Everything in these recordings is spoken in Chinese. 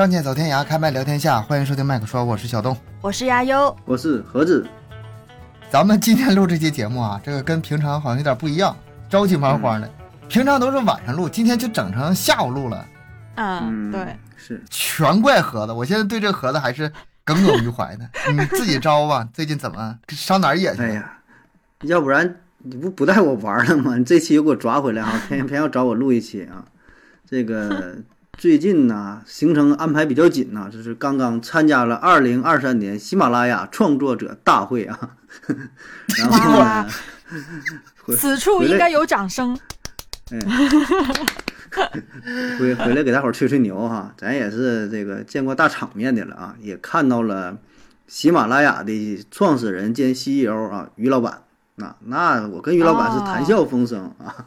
仗剑走天涯，开麦聊天下，欢迎收听麦克说，我是小东。我是亚优，我是盒子。咱们今天录这期节目啊，这个跟平常好像有点不一样，着急忙慌的。平常都是晚上录，今天就整成下午录了，嗯，对，是全怪盒子。我现在对这盒子还是耿耿于怀的。你 自己招吧，最近怎么上哪儿野去了？哎呀，要不然你不不带我玩了吗？你这期又给我抓回来啊，偏偏要找我录一期啊。这个最近呢，行程安排比较紧呐，就是刚刚参加了二零二三年喜马拉雅创作者大会啊。然后呢，回此处应该有掌声。哎，回回来给大伙儿吹吹牛哈，咱也是这个见过大场面的了啊，也看到了喜马拉雅的创始人兼 CEO 啊，于老板。那那我跟于老板是谈笑风生啊。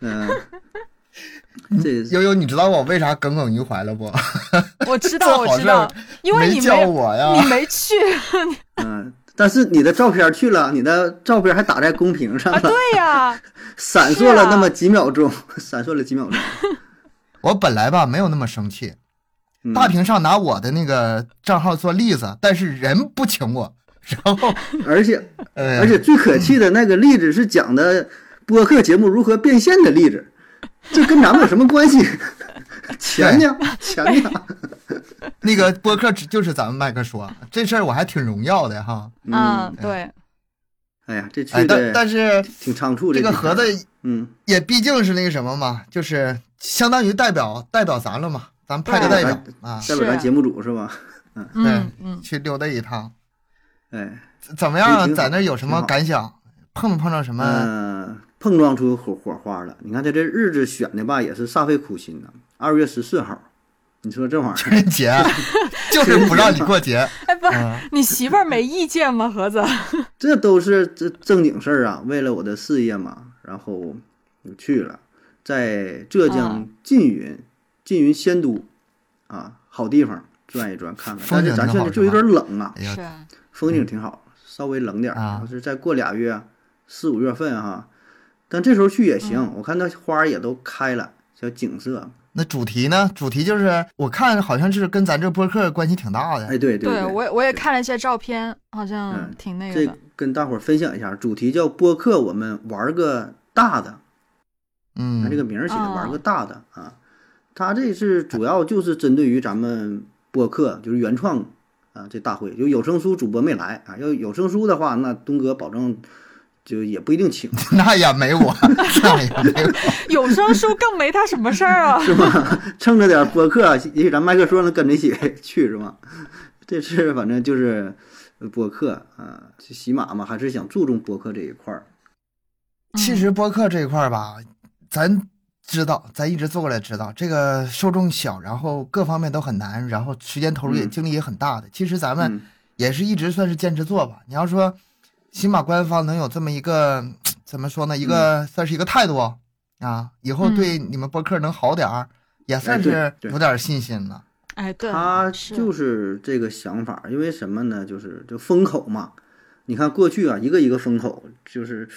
嗯，这悠悠，你知道我为啥耿耿于怀了不？我知道，我知道，因为你没叫我呀，你没去。嗯。但是你的照片去了，你的照片还打在公屏上了。对呀，闪烁了那么几秒钟，闪烁了几秒钟。我本来吧没有那么生气，大屏上拿我的那个账号做例子，但是人不请我，然后而且而且最可气的那个例子是讲的播客节目如何变现的例子，这跟咱们有什么关系？钱呢？钱呢？那个播客就是咱们麦克说这事儿，我还挺荣耀的哈。嗯，对。哎呀，这去但，但是挺仓促。这个盒子，嗯，也毕竟是那个什么嘛，就是相当于代表代表咱了嘛，咱派个代表啊，代表咱节目组是吧？嗯，嗯，去溜达一趟。哎，怎么样？在那有什么感想？碰没碰到什么？嗯，碰撞出火火花了。你看他这日子选的吧，也是煞费苦心呐。二月十四号。你说这玩意儿情人节 就是不让你过节？哎，不是，你媳妇儿没意见吗？盒子，这都是这正经事儿啊，为了我的事业嘛，然后就去了，在浙江缙云，缙云仙都啊，好地方转一转看看。但是咱现在就有点冷啊，是风景挺好，稍微冷点儿。要是再过俩月，四五月份哈，但这时候去也行。我看那花也都开了，小景色。那主题呢？主题就是我看好像是跟咱这播客关系挺大的。哎，对对，对我我也看了一些照片，好像挺那个的。这跟大伙儿分享一下，主题叫播客，我们玩个大的。嗯，这个名儿写的玩个大的啊。他这是主要就是针对于咱们播客，就是原创啊。这大会就有声书主播没来啊，要有声书的话，那东哥保证。就也不一定请，那也没我，那也没我。有声书更没他什么事儿啊，是吗？蹭着点播客，也许咱麦克说能跟着一起去，是吗？这次反正就是播客啊，喜马嘛，还是想注重播客这一块儿。其实播客这一块儿吧，咱知道，咱一直做过来知道，这个受众小，然后各方面都很难，然后时间投入也精力也很大的。其实咱们也是一直算是坚持做吧。你要说。起码官方能有这么一个，怎么说呢？一个算是一个态度啊，以后对你们播客能好点儿，也算是有点信心了。哎，对，他就是这个想法，因为什么呢？就是就风口嘛。你看过去啊，一个一个风口，就是，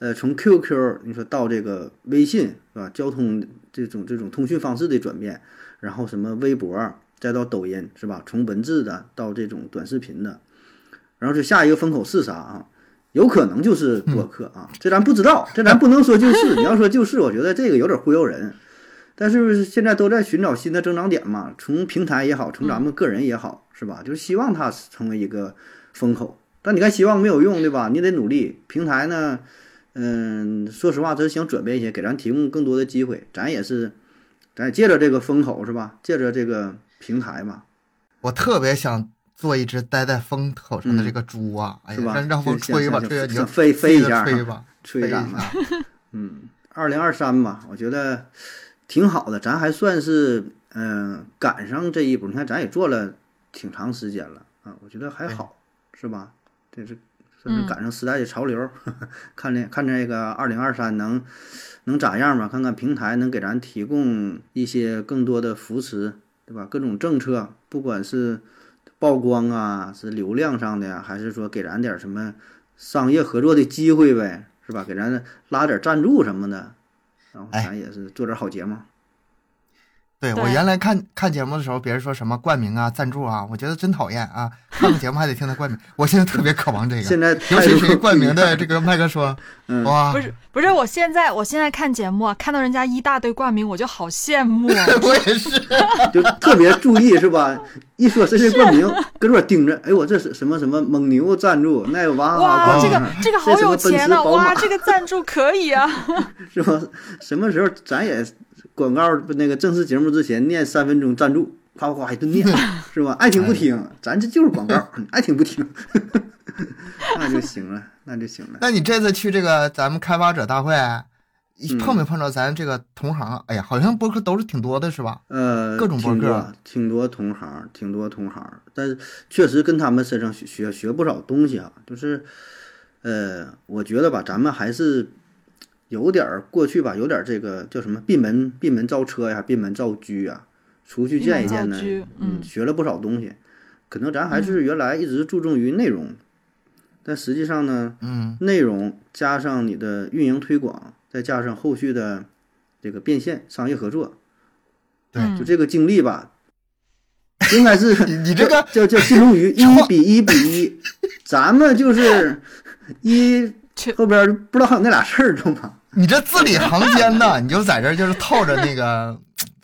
呃，从 QQ 你说到这个微信是吧？交通这种这种通讯方式的转变，然后什么微博，再到抖音是吧？从文字的到这种短视频的，然后这下一个风口是啥啊？有可能就是播客啊，这咱不知道，这咱不能说就是。你要说就是，我觉得这个有点忽悠人。但是现在都在寻找新的增长点嘛，从平台也好，从咱们个人也好，是吧？就是希望它成为一个风口。但你看，希望没有用，对吧？你得努力。平台呢，嗯，说实话，咱想转变一些，给咱提供更多的机会。咱也是，咱借着这个风口，是吧？借着这个平台嘛。我特别想。做一只待在风口上的这个猪啊，哎呀，让风吹吧，吹，你就飞飞一下，吹吧，吹一下。嗯，二零二三吧，我觉得挺好的，咱还算是嗯赶上这一步。你看，咱也做了挺长时间了啊，我觉得还好，是吧？这是算是赶上时代的潮流。看这看这个二零二三能能咋样吧？看看平台能给咱提供一些更多的扶持，对吧？各种政策，不管是。曝光啊，是流量上的呀，还是说给咱点什么商业合作的机会呗，是吧？给咱拉点赞助什么的，然后咱也是做点好节目。对我原来看看节目的时候，别人说什么冠名啊、赞助啊，我觉得真讨厌啊！看个节目还得听他冠名，我现在特别渴望这个。现在尤其是冠名的这个麦克说，哇，不是不是，我现在我现在看节目，看到人家一大堆冠名，我就好羡慕。我也是，就特别注意是吧？一说这些冠名，搁这盯着，哎，我这是什么什么蒙牛赞助，那个哇哇，这个这个好有钱啊，哇，这个赞助可以啊，是吧？什么时候咱也？广告那个正式节目之前念三分钟赞助，啪啪啪一顿念，是吧？爱听不听，咱这就是广告，爱听不听，那就行了，那就行了。那你这次去这个咱们开发者大会，碰没碰着咱这个同行？哎呀，好像博客都是挺多的，是吧？呃，各种博客，挺多同行，挺多同行。但是确实跟他们身上学学学不少东西啊。就是，呃，我觉得吧，咱们还是。有点儿过去吧，有点这个叫什么闭门闭门造车呀，闭门造车呀，出去见一见呢，嗯，学了不少东西。可能咱还是原来一直注重于内容，但实际上呢，嗯，内容加上你的运营推广，再加上后续的这个变现商业合作，对，就这个经历吧，应该是 你这个叫叫金龙鱼一比一比一，咱们就是 一后边不知道还有那俩事儿，知道吗？你这字里行间呢，你就在这就是套着那个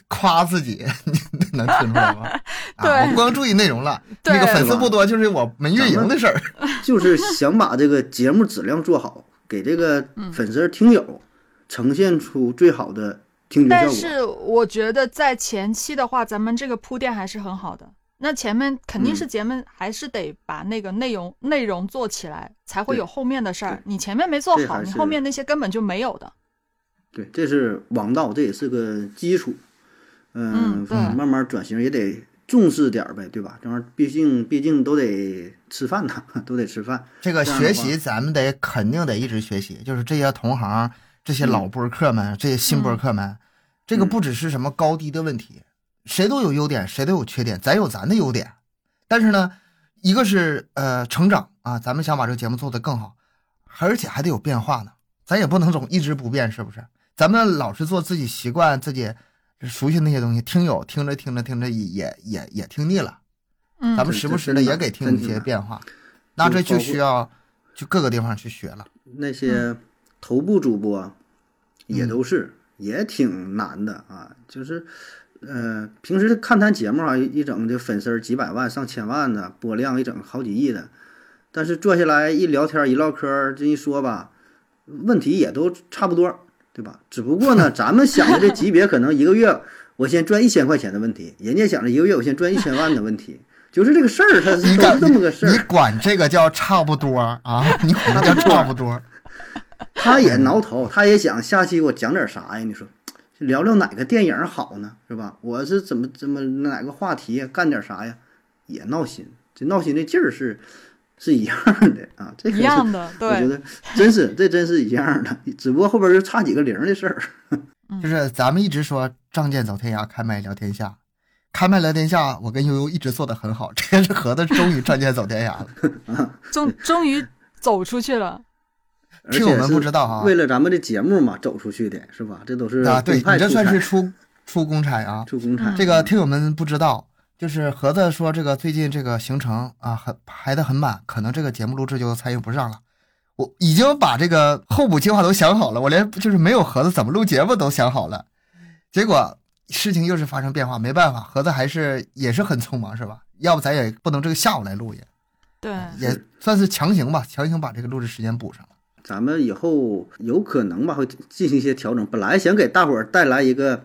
夸自己，你能听出来吗？啊，我不光注意内容了，那个粉丝不多，就是我们运营的事儿，就是想把这个节目质量做好，给这个粉丝听友呈现出最好的听觉效果。但是我觉得在前期的话，咱们这个铺垫还是很好的。那前面肯定是节目，还是得把那个内容内容做起来，才会有后面的事儿。你前面没做好，你后面那些根本就没有的。对，这是王道，这也是个基础。嗯，慢慢转型也得重视点儿呗，对吧？这玩意儿毕竟毕竟都得吃饭呐，都得吃饭。这个学习咱们得肯定得一直学习，就是这些同行、这些老播客们、这些新播客们，这个不只是什么高低的问题。谁都有优点，谁都有缺点，咱有咱的优点，但是呢，一个是呃成长啊，咱们想把这个节目做得更好，而且还得有变化呢，咱也不能总一直不变，是不是？咱们老是做自己习惯、自己熟悉那些东西，听友听着听着听着也也也听腻了，嗯，咱们时不时的也给听一些变化，那这就需要去各个地方去学了。那些头部主播也都是也挺难的啊，就是。呃，平时看咱节目啊，一整就粉丝几百万、上千万的播量，一整好几亿的。但是坐下来一聊天、一唠嗑，这一说吧，问题也都差不多，对吧？只不过呢，咱们想的这级别可能一个月我先赚一千块钱的问题，人家想着一个月我先赚一千万的问题，就是这个事儿，它是这么个事儿。你管这个叫差不多啊？你管叫差不多？他也挠头，他也想下期给我讲点啥呀？你说？聊聊哪个电影好呢？是吧？我是怎么怎么哪个话题干点啥呀？也闹心，这闹心的劲儿是是一样的啊。这一样的，对，我觉得真是这真是一样的，只不过后边就差几个零的事儿。就是咱们一直说仗剑走天涯，开麦聊天下，开麦聊天下，我跟悠悠一直做的很好。这个是盒子终于仗剑走天涯了，终终于走出去了。听我们不知道啊，为了咱们的节目嘛，走出去的是吧？这都是啊，对你这算是出出公差啊，出公差。这个听友们不知道，就是盒子说这个最近这个行程啊，很排的很满，可能这个节目录制就参与不上了。我已经把这个候补计划都想好了，我连就是没有盒子怎么录节目都想好了。结果事情又是发生变化，没办法，盒子还是也是很匆忙，是吧？要不咱也不能这个下午来录也，对，也算是强行吧，强行把这个录制时间补上了。咱们以后有可能吧，会进行一些调整。本来想给大伙儿带来一个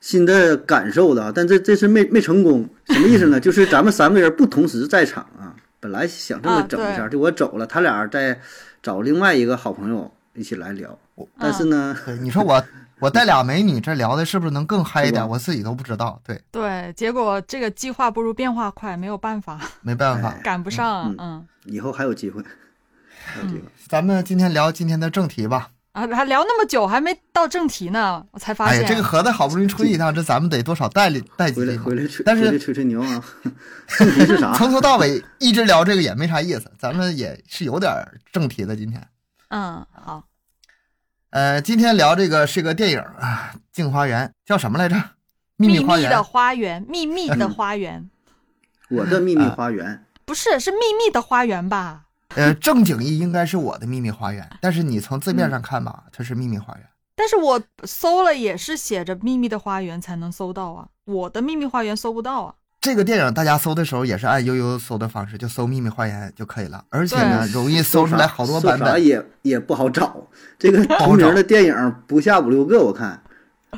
新的感受的，但这这次没没成功。什么意思呢？就是咱们三个人不同时在场啊。本来想这么整一下，就我走了，他俩再找另外一个好朋友一起来聊。但是呢，你说我我带俩美女这聊的是不是能更嗨一点？我自己都不知道。对对，结果这个计划不如变化快，没有办法，没办法，赶不上。嗯，以后还有机会。咱们今天聊今天的正题吧。啊，还聊那么久，还没到正题呢，我才发现。哎呀，这个盒子好不容易出去一趟，这咱们得多少带带几回来回来吹，但是吹吹牛啊。正题是啥？从头到尾一直聊这个也没啥意思，咱们也是有点正题的。今天，嗯，好。呃，今天聊这个是个电影啊，《镜花缘》叫什么来着？秘密花的花园，秘密的花园。我的秘密花园不是是秘密的花园吧？呃，正经意应该是我的秘密花园，但是你从字面上看吧，它是秘密花园。但是我搜了也是写着秘密的花园才能搜到啊，我的秘密花园搜不到啊。这个电影大家搜的时候也是按悠悠搜的方式，就搜秘密花园就可以了，而且呢容易搜出来好多版本，也也不好找。这个同名的电影不下五六个，我看。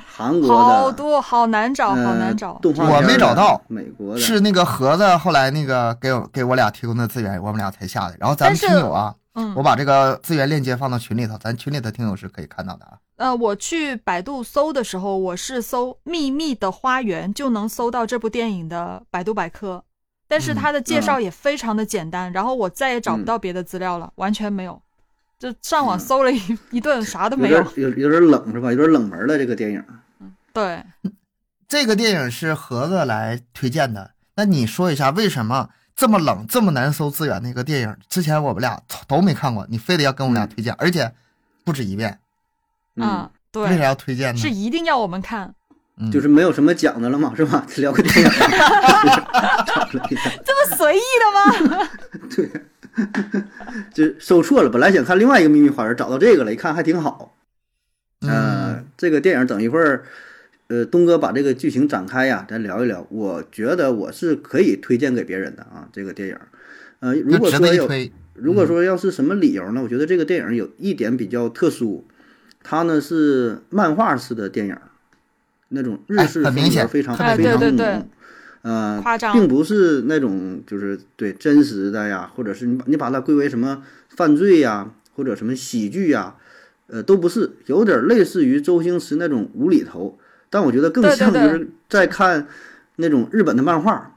韩国的好多好难找，好难找。动画我没找到。美国的是那个盒子，后来那个给我给我俩提供的资源，我们俩才下的。然后咱们听友啊，嗯，我把这个资源链接放到群里头，咱群里的听友是可以看到的啊。呃，我去百度搜的时候，我是搜《秘密的花园》，就能搜到这部电影的百度百科，但是它的介绍也非常的简单。然后我再也找不到别的资料了，完全没有。就上网搜了一 一顿，啥都没有。有有点冷是吧？有点冷门的这个电影。对，这个电影是盒子来推荐的。那你说一下，为什么这么冷、这么难搜资源的一个电影，之前我们俩都没看过，你非得要跟我们俩推荐，而且不止一遍。嗯，对。为啥要推荐呢？是一定要我们看。就是没有什么讲的了嘛，是吧？聊个电影。这么随意的吗？对。就搜错了，本来想看另外一个秘密花园，找到这个了，一看还挺好。嗯，这个电影等一会儿，呃，东哥把这个剧情展开呀，咱聊一聊。我觉得我是可以推荐给别人的啊，这个电影。呃，如果说有，如果说要是什么理由呢？我觉得这个电影有一点比较特殊，它呢是漫画式的电影，那种日式风格非常非常浓。呃，并不是那种就是对真实的呀，或者是你把你把它归为什么犯罪呀，或者什么喜剧呀，呃，都不是，有点类似于周星驰那种无厘头，但我觉得更像就是在看那种日本的漫画，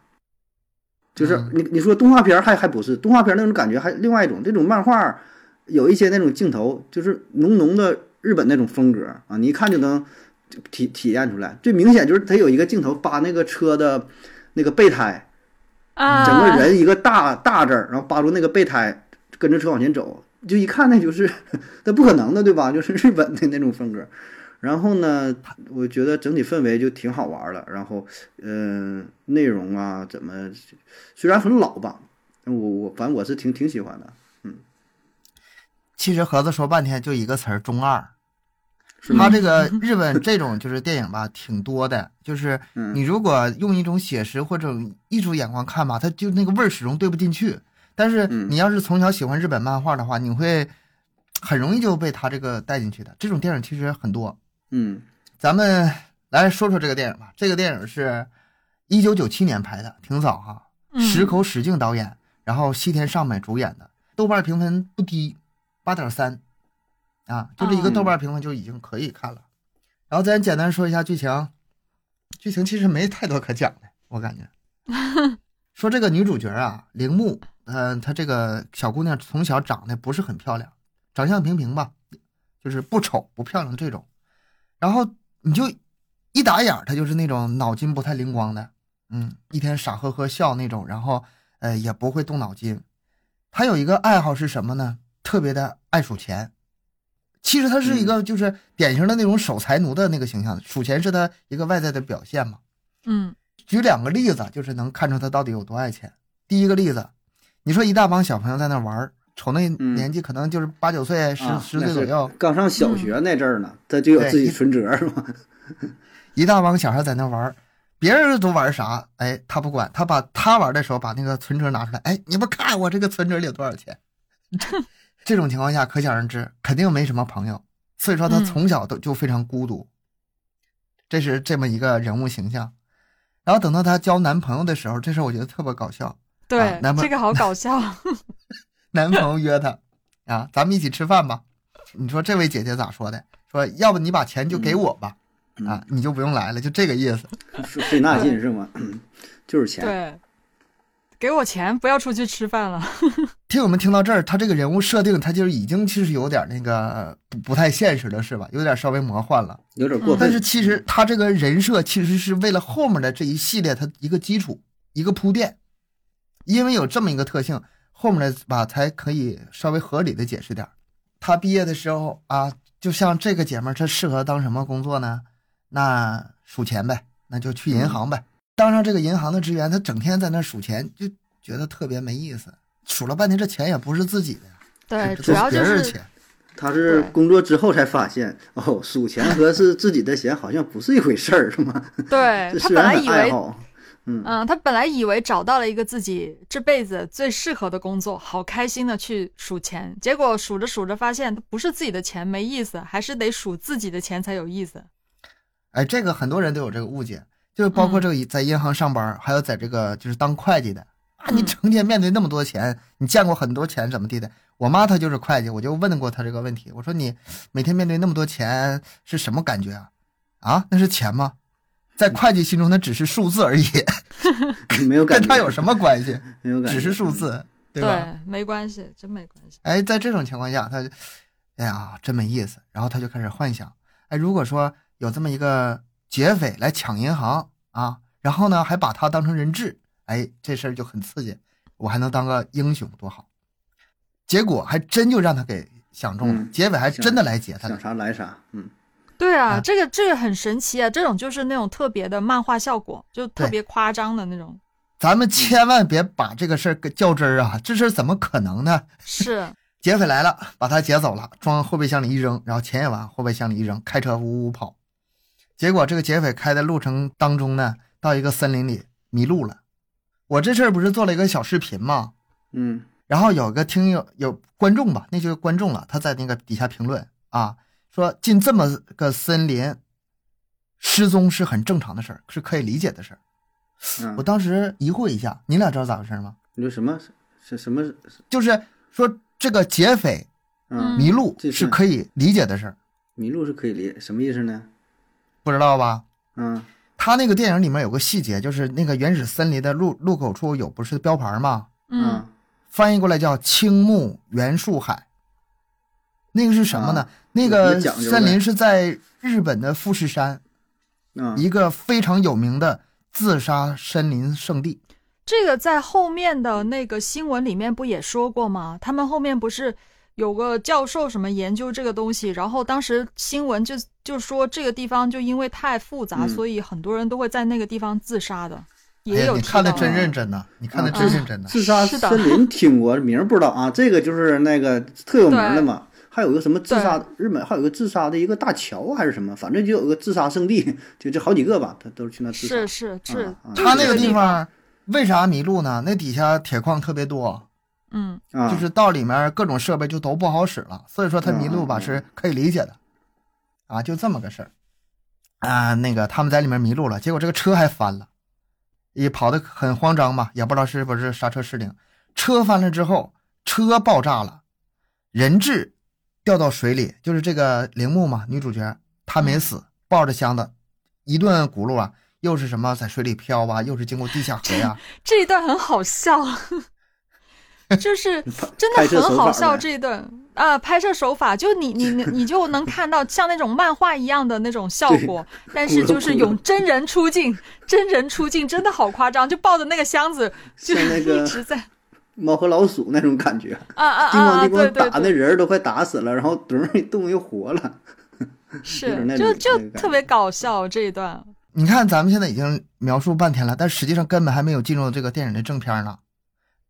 就是你你说动画片还还不是动画片那种感觉，还另外一种这种漫画有一些那种镜头，就是浓浓的日本那种风格啊，你一看就能体体验出来。最明显就是他有一个镜头把那个车的。那个备胎，啊，整个人一个大大字儿，然后扒住那个备胎，跟着车往前走，就一看那就是，那不可能的，对吧？就是日本的那种风格。然后呢，我觉得整体氛围就挺好玩的。然后，嗯，内容啊，怎么虽然很老吧，我我反正我是挺挺喜欢的。嗯，其实盒子说半天就一个词儿，中二。他这个日本这种就是电影吧，挺多的。就是你如果用一种写实或者艺术眼光看吧，他就那个味儿始终对不进去。但是你要是从小喜欢日本漫画的话，你会很容易就被他这个带进去的。这种电影其实很多。嗯，咱们来说说这个电影吧。这个电影是一九九七年拍的，挺早哈。石口史静导演，然后西田尚美主演的，豆瓣评分不低，八点三。啊，就这一个豆瓣评分就已经可以看了。然后咱简单说一下剧情，剧情其实没太多可讲的，我感觉。说这个女主角啊，铃木，嗯，她这个小姑娘从小长得不是很漂亮，长相平平吧，就是不丑不漂亮这种。然后你就一打眼，她就是那种脑筋不太灵光的，嗯，一天傻呵呵笑那种，然后呃也不会动脑筋。她有一个爱好是什么呢？特别的爱数钱。其实他是一个就是典型的那种守财奴的那个形象，数钱是他一个外在的表现嘛。嗯，举两个例子，就是能看出他到底有多爱钱。第一个例子，你说一大帮小朋友在那玩，瞅那年纪可能就是八九岁、十十岁左右，刚上小学那阵儿呢，他就有自己存折是吧？一大帮小孩在那玩，别人都玩啥？哎，他不管，他把他玩的时候把那个存折拿出来，哎，你们看我这个存折里有多少钱？这种情况下，可想而知，肯定没什么朋友，所以说他从小都就非常孤独。这是这么一个人物形象。然后等到他交男朋友的时候，这事我觉得特别搞笑。对，男朋友这个好搞笑。男朋友约她啊，咱们一起吃饭吧。你说这位姐姐咋说的？说要不你把钱就给我吧，啊，你就不用来了，就这个意思。费那劲是吗？就是钱。对。给我钱，不要出去吃饭了。听我们听到这儿，他这个人物设定，他就已经其实有点那个不不太现实了，是吧？有点稍微魔幻了，有点过分。但是其实他这个人设其实是为了后面的这一系列他一个基础，一个铺垫。因为有这么一个特性，后面的吧才可以稍微合理的解释点。他毕业的时候啊，就像这个姐们儿，她适合当什么工作呢？那数钱呗，那就去银行呗。当上这个银行的职员，他整天在那数钱，就觉得特别没意思。数了半天，这钱也不是自己的呀，对，主要就是钱。他是工作之后才发现，哦，数钱和是自己的钱好像不是一回事儿，是吗？对他本来以为，嗯他本来以为找到了一个自己这辈子最适合的工作，好开心的去数钱，结果数着数着发现，不是自己的钱没意思，还是得数自己的钱才有意思。哎，这个很多人都有这个误解，就包括这个在银行上班，还有在这个就是当会计的啊，你成天面对那么多钱，你见过很多钱怎么地的？我妈她就是会计，我就问过她这个问题。我说你每天面对那么多钱是什么感觉啊？啊，那是钱吗？在会计心中那只是数字而已，没有跟他有什么关系？没有，只是数字，对吧？没关系，真没关系。哎，在这种情况下，他，哎呀，真没意思。然后他就开始幻想，哎，如果说有这么一个劫匪来抢银行啊，然后呢还把他当成人质，哎，这事儿就很刺激，我还能当个英雄，多好。结果还真就让他给想中了，劫匪还真的来劫他，想啥来啥。嗯，对啊，这个这个很神奇啊，这种就是那种特别的漫画效果，就特别夸张的那种。咱们千万别把这个事儿给较真儿啊，这事儿怎么可能呢？是 劫匪来了，把他劫走了，装后备箱里一扔，然后钱也往后备箱里一扔，开车呜呜跑。结果这个劫匪开的路程当中呢，到一个森林里迷路了。我这事儿不是做了一个小视频吗？嗯。然后有个听友有观众吧，那就是观众了。他在那个底下评论啊，说进这么个森林，失踪是很正常的事儿，是可以理解的事儿。我当时疑惑一下，你俩知道咋回事吗？你说什么？是什么？就是说这个劫匪迷路是可以理解的事儿。迷路是可以理，什么意思呢？不知道吧？嗯，他那个电影里面有个细节，就是那个原始森林的路路口处有不是标牌吗？嗯。翻译过来叫青木原树海，那个是什么呢？那个森林是在日本的富士山，一个非常有名的自杀森林圣地。这个在后面的那个新闻里面不也说过吗？他们后面不是有个教授什么研究这个东西，然后当时新闻就就说这个地方就因为太复杂，所以很多人都会在那个地方自杀的。也有哎呀，你看的真认真呐！你看的真认真呐！自杀森林 听过名不知道啊，这个就是那个特有名的嘛。还有个什么自杀，日本还有个自杀的一个大桥还是什么，反正就有个自杀圣地，就就好几个吧，他都是去那自杀。是是是，他那个地方为啥迷路呢？那底下铁矿特别多，嗯，就是到里面各种设备就都不好使了，所以说他迷路吧是可以理解的，啊，就这么个事儿，啊，那个他们在里面迷路了，结果这个车还翻了。也跑得很慌张嘛，也不知道是不是刹车失灵，车翻了之后，车爆炸了，人质掉到水里，就是这个铃木嘛，女主角她没死，抱着箱子一顿轱辘啊，又是什么在水里漂啊，又是经过地下河呀，这一段很好笑。就是真的很好笑这一段啊，拍摄手法就你你你就能看到像那种漫画一样的那种效果，但是就是有真人出镜，真人出镜真的好夸张，就抱着那个箱子就一直在 猫和老鼠那种感觉啊啊啊！对对，打那人都快打死了，然后噔一动又活了，是就就特别搞笑这一段。你看咱们现在已经描述半天了，但实际上根本还没有进入这个电影的正片呢。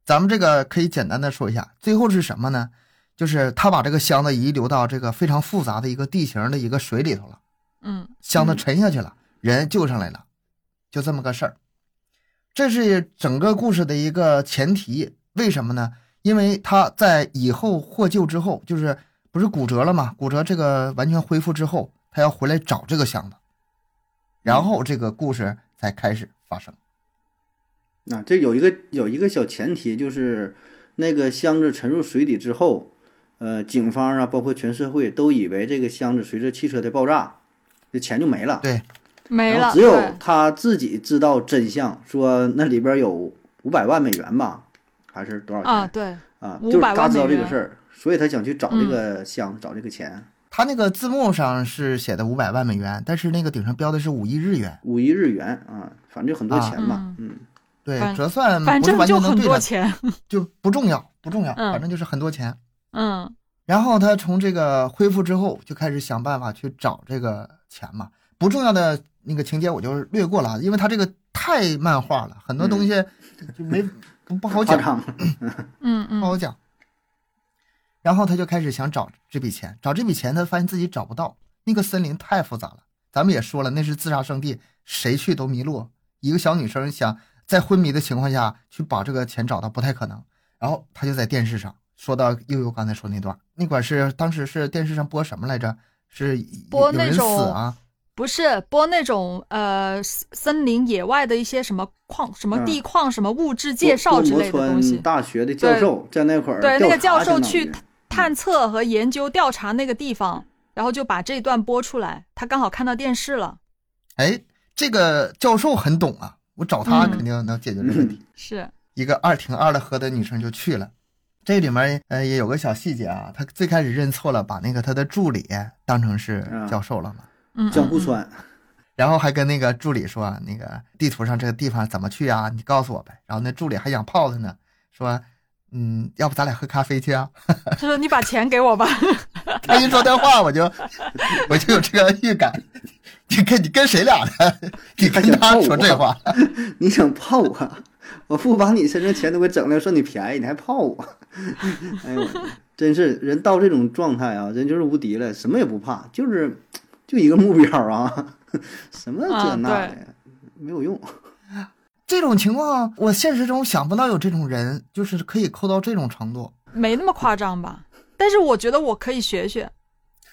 咱们这个可以简单的说一下，最后是什么呢？就是他把这个箱子遗留到这个非常复杂的一个地形的一个水里头了，嗯，箱子沉下去了，人救上来了，就这么个事儿。这是整个故事的一个前提，为什么呢？因为他在以后获救之后，就是不是骨折了吗？骨折这个完全恢复之后，他要回来找这个箱子，然后这个故事才开始发生。那这有一个有一个小前提，就是那个箱子沉入水底之后，呃，警方啊，包括全社会都以为这个箱子随着汽车的爆炸，这钱就没了。对，没了。只有他自己知道真相，说那里边有五百万美元吧，还是多少钱？啊，对，啊，就是他知道这个事儿，所以他想去找这个箱，找这个钱。他那个字幕上是写的五百万美元，但是那个顶上标的是五亿日元。五亿日元啊，反正就很多钱嘛，嗯。对，折算反正就很多钱，就不重要，不重要，反正就是很多钱。嗯，然后他从这个恢复之后，就开始想办法去找这个钱嘛。不重要的那个情节我就略过了，因为他这个太漫画了，很多东西就没 不不好讲，嗯嗯，不好讲。然后他就开始想找这笔钱，找这笔钱，他发现自己找不到，那个森林太复杂了。咱们也说了，那是自杀圣地，谁去都迷路。一个小女生想在昏迷的情况下去把这个钱找到，不太可能。然后他就在电视上说到悠悠刚才说那段，那管是当时是电视上播什么来着？是播那种啊？不是播那种呃森林野外的一些什么矿、什么地矿、什么物质介绍之类的东西。大学的教授在那块儿对那个教授去探测和研究调查那个地方，然后就把这段播出来。他刚好看到电视了。哎，这个教授很懂啊，我找他肯定能解决这个问题。是一个二挺二的喝的女生就去了。这里面呃也有个小细节啊，他最开始认错了，把那个他的助理当成是教授了嘛，嗯，江户川，然后还跟那个助理说，那个地图上这个地方怎么去啊？你告诉我呗。然后那助理还想泡他呢，说，嗯，要不咱俩喝咖啡去啊？他说你把钱给我吧。他一说这话，我就 我就有这个预感，你跟你跟谁俩呢？你跟他说这话，你想泡我？我不把你身上钱都给整了，说你便宜，你还泡我？哎呦，真是人到这种状态啊，人就是无敌了，什么也不怕，就是就一个目标啊，什么这那的没有用。这种情况，我现实中想不到有这种人，就是可以抠到这种程度，没那么夸张吧？但是我觉得我可以学学，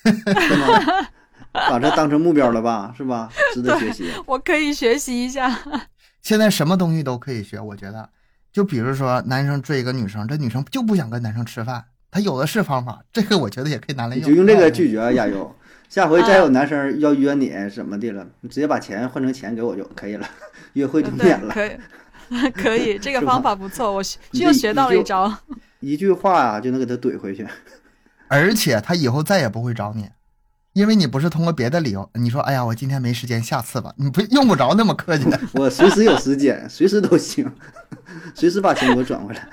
把这当成目标了吧？是吧？值得学习。我可以学习一下。现在什么东西都可以学，我觉得。就比如说，男生追一个女生，这女生就不想跟男生吃饭，她有的是方法。这个我觉得也可以拿来用。就用这个拒绝亚优。下回再有男生要约你什么的了，你直接把钱换成钱给我就可以了，约会就免了。可以，可以，这个方法不错，我又学到了一招。一句话啊，就能给他怼回去。而且他以后再也不会找你，因为你不是通过别的理由，你说哎呀，我今天没时间，下次吧，你不用不着那么客气。我随时有时间，随时都行。随时把钱给我转回来。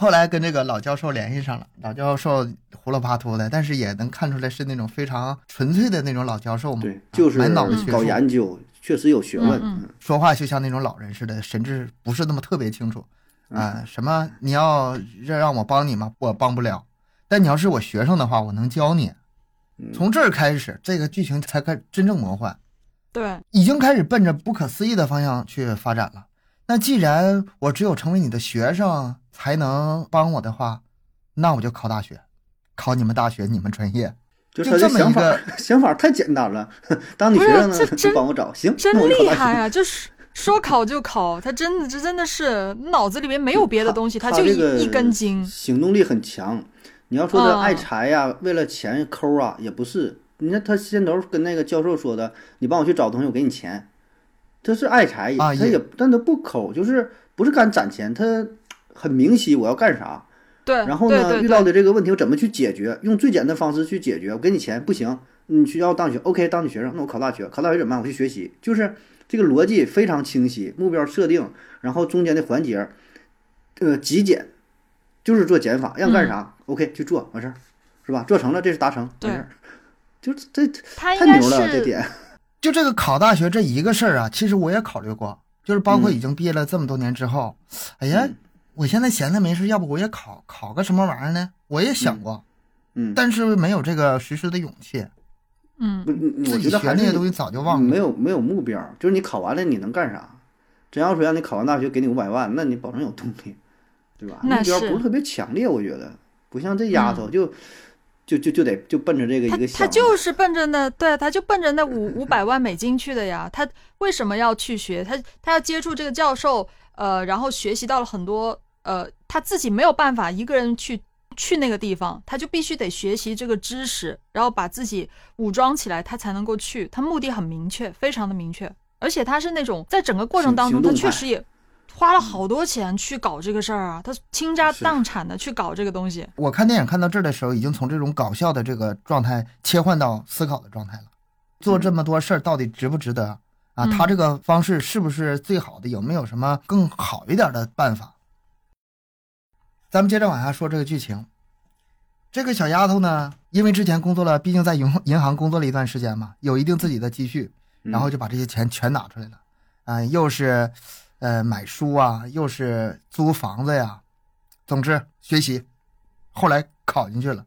后来跟这个老教授联系上了，老教授胡里八涂的，但是也能看出来是那种非常纯粹的那种老教授嘛。对，就是满脑子搞研究，确实有学问。说话就像那种老人似的，神志不是那么特别清楚啊。什么你要让我帮你吗？我帮不了。但你要是我学生的话，我能教你。从这儿开始，这个剧情才开真正魔幻。对，已经开始奔着不可思议的方向去发展了。那既然我只有成为你的学生才能帮我的话，那我就考大学，考你们大学你们专业，就这么一个 想法太简单了。当你学生呢，帮我找行，真厉害啊！就是说考就考，他真的这真的是脑子里面没有别的东西，他就一一根筋，行动力很强。你要说他爱财呀，为了钱抠啊，也不是。你看他先头跟那个教授说的，你帮我去找东西，我给你钱。他是爱财，他也，但他不抠，就是不是干攒钱，他很明晰我要干啥。对，然后呢，遇到的这个问题我怎么去解决？用最简单的方式去解决。我给你钱不行，你需要当学，OK，当你学生，那我考大学，考大学怎么办？我去学习，就是这个逻辑非常清晰，目标设定，然后中间的环节，呃，极简，就是做减法，让干啥，OK 去做，完事儿，是吧？做成了，这是达成，完事儿，就这太牛了，这点。就这个考大学这一个事儿啊，其实我也考虑过，就是包括已经毕业了这么多年之后，哎呀，我现在闲着没事，要不我也考考个什么玩意儿呢？我也想过，嗯，但是没有这个实施的勇气，嗯，我觉得学那些东西早就忘了，没有没有目标，就是你考完了你能干啥？真要说让你考完大学给你五百万，那你保证有动力，对吧？目标不是特别强烈，我觉得不像这丫头就。就就就得就奔着这个一个他他就是奔着那对，他就奔着那五五百万美金去的呀。他为什么要去学？他他要接触这个教授，呃，然后学习到了很多，呃，他自己没有办法一个人去去那个地方，他就必须得学习这个知识，然后把自己武装起来，他才能够去。他目的很明确，非常的明确，而且他是那种在整个过程当中，他确实也。花了好多钱去搞这个事儿啊，他倾家荡产的去搞这个东西。我看电影看到这儿的时候，已经从这种搞笑的这个状态切换到思考的状态了。做这么多事儿到底值不值得啊？他这个方式是不是最好的？有没有什么更好一点的办法？咱们接着往下说这个剧情。这个小丫头呢，因为之前工作了，毕竟在银银行工作了一段时间嘛，有一定自己的积蓄。然后就把这些钱全拿出来了，啊，又是，呃，买书啊，又是租房子呀，总之学习，后来考进去了，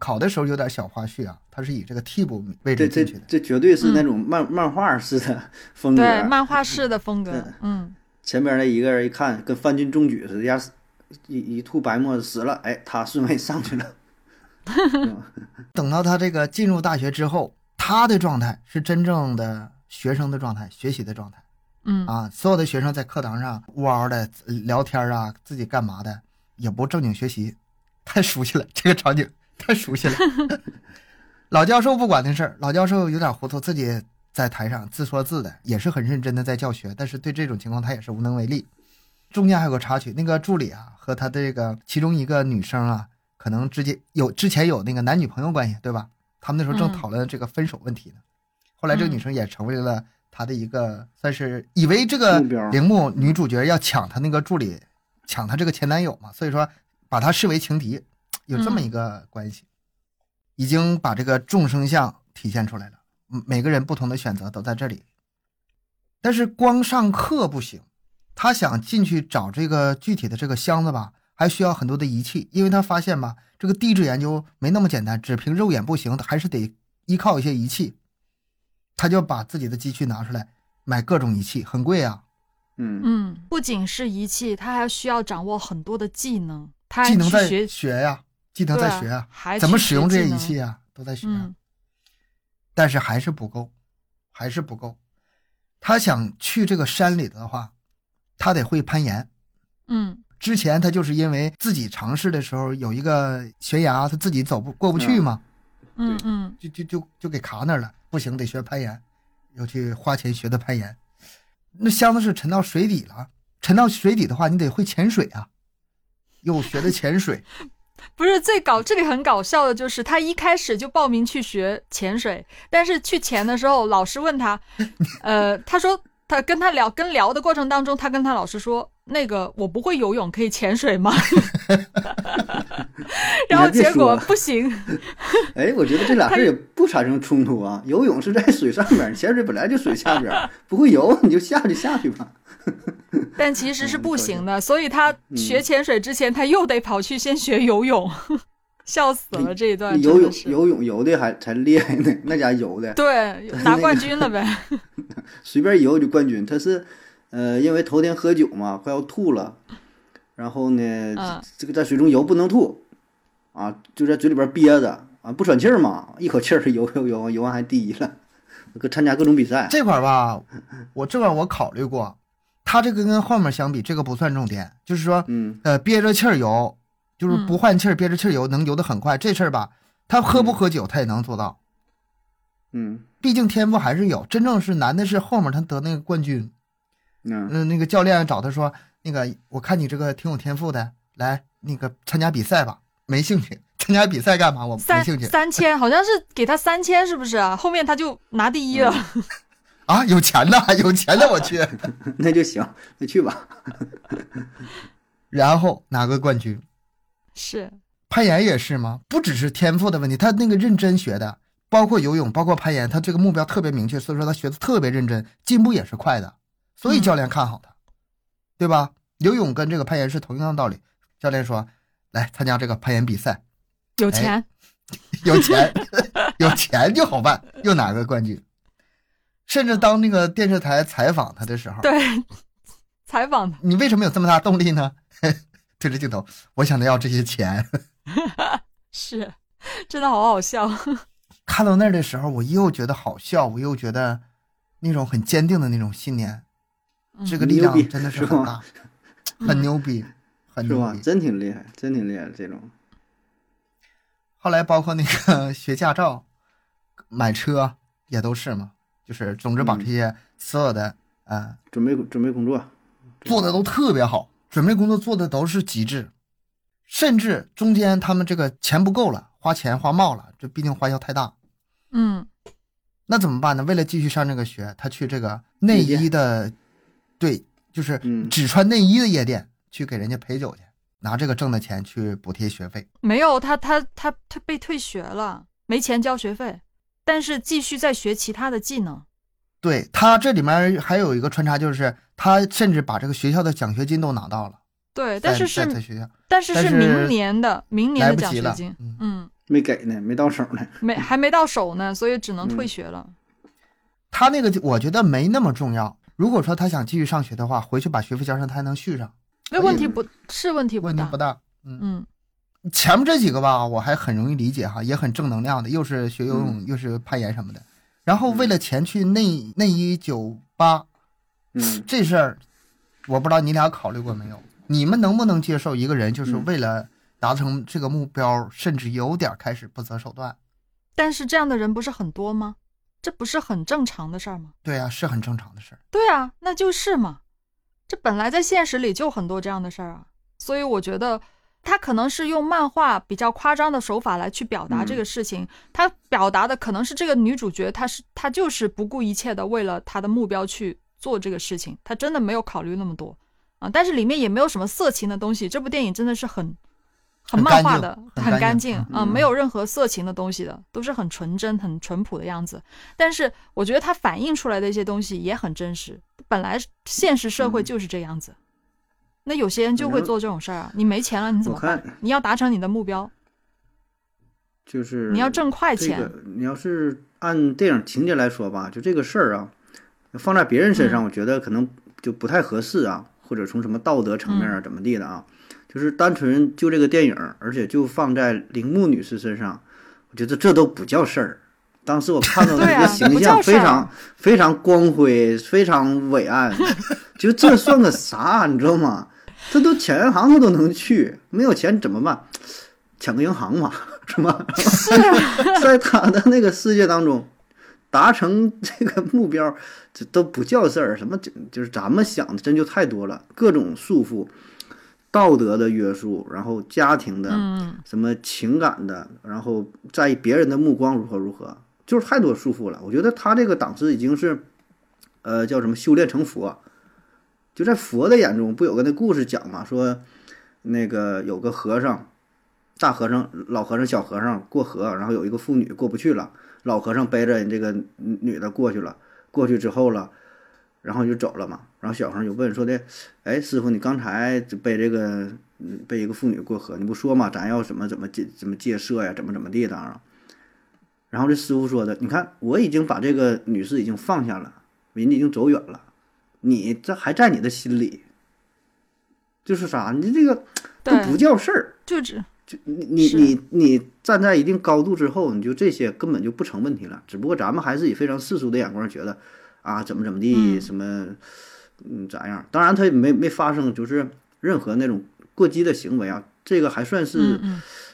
考的时候有点小花絮啊，他是以这个替补位置进去的，这这绝对是那种漫漫画式的风格，对，漫画式的风格，嗯，前边那一个人一看跟范进中举似的，呀，一一吐白沫死了，哎，他顺位上去了，等到他这个进入大学之后。他的状态是真正的学生的状态，学习的状态，嗯啊，所有的学生在课堂上呜嗷的聊天啊，自己干嘛的，也不正经学习，太熟悉了，这个场景太熟悉了。老教授不管那事儿，老教授有点糊涂，自己在台上自说自的，也是很认真的在教学，但是对这种情况他也是无能为力。中间还有个插曲，那个助理啊和他的这个其中一个女生啊，可能之间有之前有那个男女朋友关系，对吧？他们那时候正讨论这个分手问题呢，后来这个女生也成为了他的一个，算是以为这个铃木女主角要抢他那个助理，抢他这个前男友嘛，所以说把他视为情敌，有这么一个关系，已经把这个众生相体现出来了。每个人不同的选择都在这里，但是光上课不行，他想进去找这个具体的这个箱子吧。还需要很多的仪器，因为他发现吧，这个地质研究没那么简单，只凭肉眼不行，他还是得依靠一些仪器。他就把自己的积蓄拿出来买各种仪器，很贵啊。嗯嗯，不仅是仪器，他还需要掌握很多的技能。他技能在学学呀，技能在学啊，怎么使用这些仪器啊，都在学。但是还是不够，还是不够。他想去这个山里的话，他得会攀岩。嗯。之前他就是因为自己尝试的时候有一个悬崖，他自己走不过不去嘛，嗯嗯，就就就就给卡那儿了，不行得学攀岩，又去花钱学的攀岩。那箱子是沉到水底了，沉到水底的话，你得会潜水啊，又学的潜水。不是最搞这里很搞笑的就是他一开始就报名去学潜水，但是去潜的时候，老师问他，呃，他说。他跟他聊，跟聊的过程当中，他跟他老师说：“那个我不会游泳，可以潜水吗？” 然后结果不行。哎，我觉得这俩事也不产生冲突啊。游泳是在水上面，潜水本来就水下边，不会游你就下去下去吧。但其实是不行的，所以他学潜水之前，他又得跑去先学游泳。笑死了这一段，游泳游泳游的还才厉害呢，那家游的对拿冠军了呗，随便游就冠军。他是呃，因为头天喝酒嘛，快要吐了，然后呢，这个在水中游不能吐啊，就在嘴里边憋着啊，不喘气儿嘛，一口气儿 游游游游完还第一了，搁参加各种比赛。这块儿吧，我这块我考虑过，他这个跟后面相比，这个不算重点，就是说，嗯呃，憋着气儿游。就是不换气儿，憋着气儿游，能游得很快。这事儿吧，他喝不喝酒，他也能做到。嗯，毕竟天赋还是有。真正是难的是后面他得那个冠军。嗯，那个教练找他说：“那个，我看你这个挺有天赋的，来，那个参加比赛吧。”没兴趣，参加比赛干嘛？我没兴趣。三千好像是给他三千，是不是啊？后面他就拿第一了。啊，有钱的，有钱的，我去。那就行，那去吧。然后拿个冠军。是攀岩也是吗？不只是天赋的问题，他那个认真学的，包括游泳，包括攀岩，他这个目标特别明确，所以说他学的特别认真，进步也是快的，所以教练看好他，对吧？游泳跟这个攀岩是同样的道理。教练说：“来参加这个攀岩比赛，有钱，有钱，有钱就好办，又拿个冠军。甚至当那个电视台采访他的时候，对，采访他你为什么有这么大动力呢？”对着镜头，我想着要这些钱，是，真的好好笑。看到那儿的时候，我又觉得好笑，我又觉得那种很坚定的那种信念，这个力量真的是很大，很牛逼，很牛逼，真挺厉害，真挺厉害这种。后来包括那个学驾照、买车也都是嘛，就是总之把这些所有的呃准备准备工作做的都特别好。准备工作做的都是极致，甚至中间他们这个钱不够了，花钱花冒了，这毕竟花销太大。嗯，那怎么办呢？为了继续上这个学，他去这个内衣的，对，就是只穿内衣的夜店去给人家陪酒去，拿这个挣的钱去补贴学费。没有，他他他他被退学了，没钱交学费，但是继续在学其他的技能。对他这里面还有一个穿插，就是他甚至把这个学校的奖学金都拿到了。对，但是是在学校，但是是明年的，明年的奖学金，嗯，没给呢，没到手呢，没还没到手呢，所以只能退学了。他那个我觉得没那么重要。如果说他想继续上学的话，回去把学费交上，他还能续上。那问题不是问题不大，问题不大。嗯嗯，前面这几个吧，我还很容易理解哈，也很正能量的，又是学游泳，又是攀岩什么的。然后为了钱去内内衣酒吧，嗯，这事儿我不知道你俩考虑过没有？你们能不能接受一个人就是为了达成这个目标，甚至有点开始不择手段？但是这样的人不是很多吗？这不是很正常的事儿吗？对啊，是很正常的事儿。对啊，那就是嘛。这本来在现实里就很多这样的事儿啊，所以我觉得他可能是用漫画比较夸张的手法来去表达这个事情。他表达的可能是这个女主角，她是她就是不顾一切的为了她的目标去做这个事情，他真的没有考虑那么多。啊，但是里面也没有什么色情的东西。这部电影真的是很，很漫画的，很干净啊，没有任何色情的东西的，都是很纯真、很淳朴的样子。但是我觉得它反映出来的一些东西也很真实。本来现实社会就是这样子，那有些人就会做这种事儿啊。你没钱了，你怎么办？你要达成你的目标，就是你要挣快钱。你要是按电影情节来说吧，就这个事儿啊，放在别人身上，我觉得可能就不太合适啊。或者从什么道德层面啊，怎么地的啊？就是单纯就这个电影，而且就放在铃木女士身上，我觉得这都不叫事儿。当时我看到那个形象非常非常光辉，非常伟岸，就这算个啥？你知道吗？这都抢银行他都能去，没有钱怎么办？抢个银行嘛，是吧？在他的那个世界当中。达成 这个目标，这都不叫事儿。什么就就是咱们想的，真就太多了。各种束缚，道德的约束，然后家庭的，什么情感的，然后在意别人的目光如何如何，就是太多束缚了。我觉得他这个档次已经是，呃，叫什么修炼成佛。就在佛的眼中，不有个那故事讲嘛？说那个有个和尚，大和尚、老和尚、小和尚过河，然后有一个妇女过不去了。老和尚背着这个女的过去了，过去之后了，然后就走了嘛。然后小和尚就问说的：“哎，师傅，你刚才背这个背一个妇女过河，你不说嘛？咱要怎么怎么戒怎么戒色呀？怎么怎么地的啊？”然后这师傅说的：“你看，我已经把这个女士已经放下了，人家已经走远了，你这还在你的心里，就是啥？你这个都不叫事儿，就只。”你你你你站在一定高度之后，你就这些根本就不成问题了。只不过咱们还是以非常世俗的眼光觉得，啊，怎么怎么地，什么，嗯，咋样？当然，他也没没发生就是任何那种过激的行为啊。这个还算是，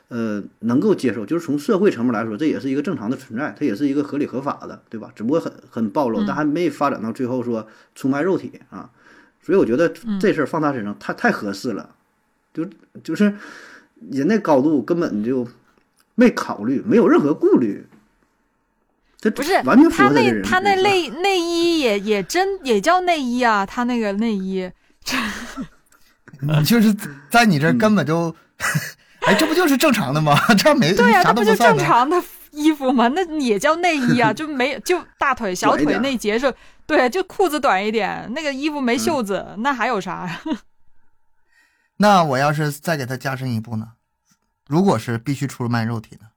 呃，能够接受。就是从社会层面来说，这也是一个正常的存在，它也是一个合理合法的，对吧？只不过很很暴露，但还没发展到最后说出卖肉体啊。所以我觉得这事儿放他身上太太合适了，就就是。人那高度根本就没考虑，没有任何顾虑。这不是完全他那他那内内衣也也真也叫内衣啊，他那个内衣，你就是在你这根本就，哎，这不就是正常的吗？这没对呀，这不就正常的衣服吗？那也叫内衣啊，就没就大腿小腿那节是，对，就裤子短一点，那个衣服没袖子，那还有啥呀？那我要是再给他加深一步呢？如果是必须出卖肉体呢？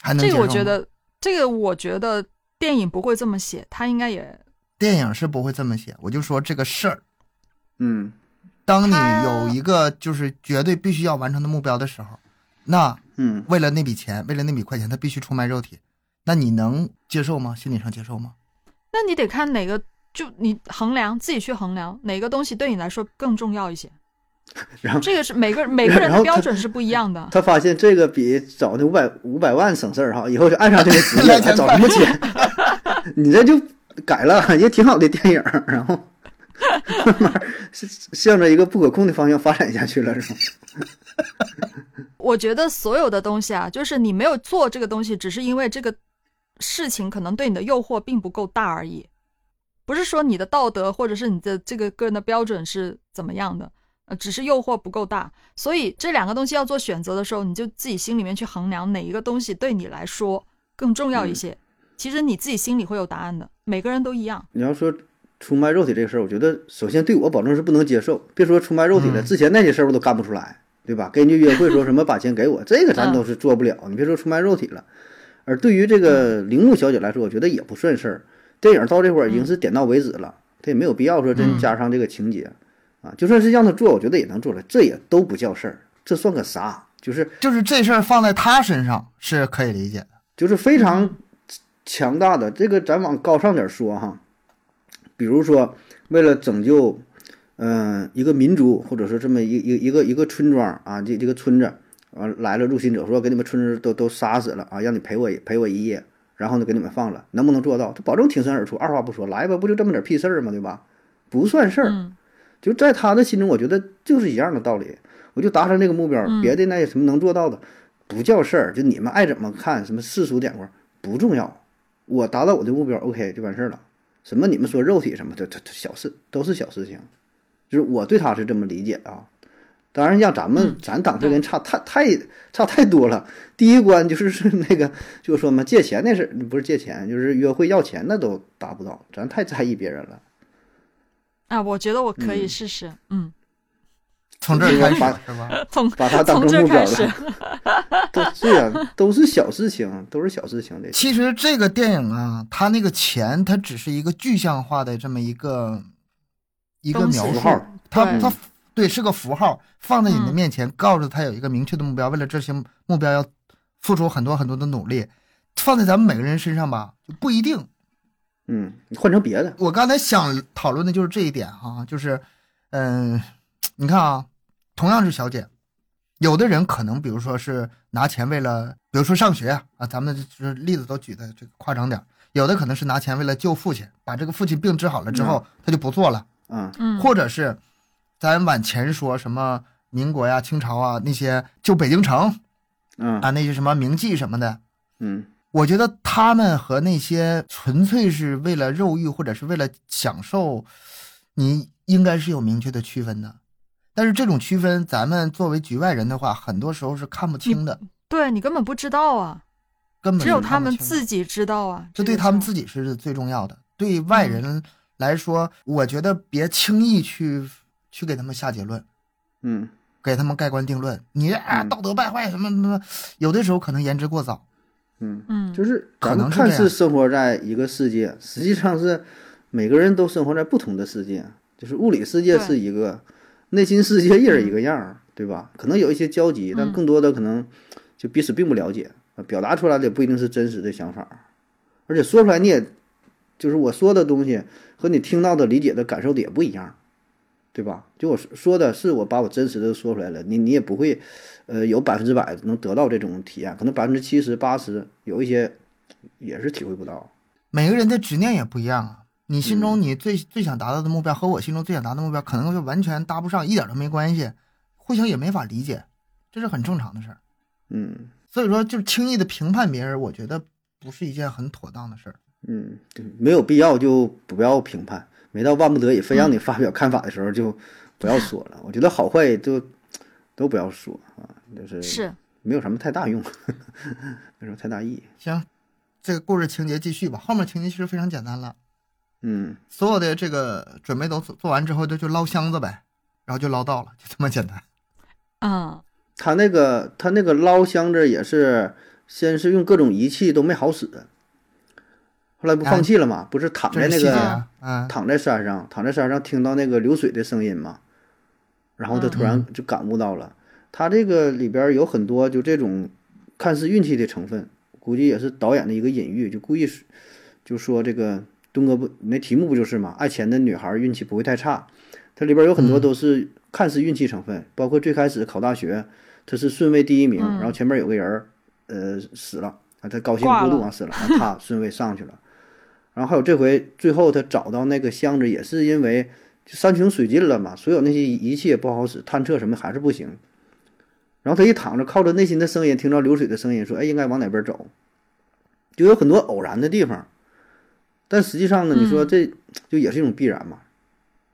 还能这个我觉得，这个我觉得电影不会这么写，他应该也电影是不会这么写。我就说这个事儿，嗯，当你有一个就是绝对必须要完成的目标的时候，那嗯，为了那笔钱，为了那笔快钱，他必须出卖肉体，那你能接受吗？心理上接受吗？那你得看哪个，就你衡量自己去衡量哪个东西对你来说更重要一些。然后这个是每个每个人的标准是不一样的。他发现这个比找那五百五百万省事儿哈，以后就爱上这个职业，还找什么钱？你这就改了，也挺好的电影，然后慢慢向着一个不可控的方向发展下去了，是吗？我觉得所有的东西啊，就是你没有做这个东西，只是因为这个事情可能对你的诱惑并不够大而已，不是说你的道德或者是你的这个个人的标准是怎么样的。呃，只是诱惑不够大，所以这两个东西要做选择的时候，你就自己心里面去衡量哪一个东西对你来说更重要一些。其实你自己心里会有答案的，每个人都一样。你要说出卖肉体这个事儿，我觉得首先对我保证是不能接受。别说出卖肉体了，之前那些事儿我都干不出来，对吧？跟人家约会说 什么把钱给我，这个咱都是做不了。你别说出卖肉体了，而对于这个铃木小姐来说，我觉得也不算事儿。电影到这会儿已经是点到为止了，她也没有必要说真加上这个情节啊。就算是让他做，我觉得也能做出来，这也都不叫事儿，这算个啥？就是就是这事儿放在他身上是可以理解的，就是非常。强大的这个，咱往高尚点说哈，比如说为了拯救，嗯，一个民族，或者说这么一一一个一个村庄啊，这这个村子，完来了入侵者，说给你们村子都都杀死了啊，让你陪我陪我一夜，然后呢给你们放了，能不能做到？他保证挺身而出，二话不说，来吧，不就这么点屁事儿吗？对吧？不算事儿，就在他的心中，我觉得就是一样的道理，我就达成这个目标，别的那些什么能做到的，不叫事儿，就你们爱怎么看，什么世俗眼光不重要。我达到我的目标，OK 就完事儿了。什么你们说肉体什么的，这这小事都是小事情。就是我对他是这么理解啊。当然，像咱们咱档次跟差太太差太多了。第一关就是 是那个，就是说嘛，借钱那事不是借钱，就是约会要钱，那都达不到。咱太在意别人了。啊，我觉得我可以试试，嗯。从这开始是吧？从把它当成目标了，都是啊，都是小事情，都是小事情的。其实这个电影啊，它那个钱，它只是一个具象化的这么一个一个描述，它它对是个符号，放在你的面前，告诉他有一个明确的目标，为了这些目标要付出很多很多的努力。放在咱们每个人身上吧，就不一定。嗯，你换成别的。我刚才想讨论的就是这一点哈，就是嗯，你看啊。同样是小姐，有的人可能，比如说是拿钱为了，比如说上学啊，啊咱们就是例子都举的这个夸张点有的可能是拿钱为了救父亲，把这个父亲病治好了之后，他就不做了，嗯嗯，或者是咱往前说什么民国呀、清朝啊那些救北京城，嗯啊那些什么名妓什么的，嗯，我觉得他们和那些纯粹是为了肉欲或者是为了享受，你应该是有明确的区分的。但是这种区分，咱们作为局外人的话，很多时候是看不清的。对你根本不知道啊，根本只有他们自己知道啊。这对他们自己是最重要的。对外人来说，我觉得别轻易去去给他们下结论，嗯，给他们盖棺定论。你啊，道德败坏什么什么，有的时候可能言之过早。嗯嗯，就是咱们看似生活在一个世界，实际上是每个人都生活在不同的世界。就是物理世界是一个。内心世界一人一个样儿，对吧？可能有一些交集，但更多的可能就彼此并不了解啊，表达出来的也不一定是真实的想法，而且说出来你也，就是我说的东西和你听到的、理解的感受的也不一样，对吧？就我说的是我把我真实的说出来了，你你也不会，呃，有百分之百能得到这种体验，可能百分之七十八十有一些也是体会不到。每个人的执念也不一样啊。你心中你最最想达到的目标和我心中最想达到的目标可能就完全搭不上，一点都没关系，互相也没法理解，这是很正常的事儿。嗯，所以说就是轻易的评判别人，我觉得不是一件很妥当的事儿。嗯，没有必要就不要评判，没到万不得已非让你发表看法的时候就不要说了。我觉得好坏就都不要说啊，就是是没有什么太大用，没什么太大意义。行，这个故事情节继续吧，后面情节其实非常简单了。嗯，所有的这个准备都做做完之后，就就捞箱子呗，然后就捞到了，就这么简单。嗯，他那个他那个捞箱子也是先是用各种仪器都没好使，后来不放弃了嘛？不是躺在那个躺在山上，躺在山上听到那个流水的声音嘛，然后他突然就感悟到了，他这个里边有很多就这种看似运气的成分，估计也是导演的一个隐喻，就故意就说这个。东哥不，那题目不就是嘛？爱钱的女孩运气不会太差，它里边有很多都是看似运气成分，包括最开始考大学，他是顺位第一名，然后前面有个人儿，呃，死了，啊，他高兴过度啊死了，他顺位上去了，然后还有这回最后他找到那个箱子，也是因为山穷水尽了嘛，所有那些仪器也不好使，探测什么还是不行，然后他一躺着，靠着内心的声音，听着流水的声音，说，哎，应该往哪边走，就有很多偶然的地方。但实际上呢，你说这就也是一种必然嘛，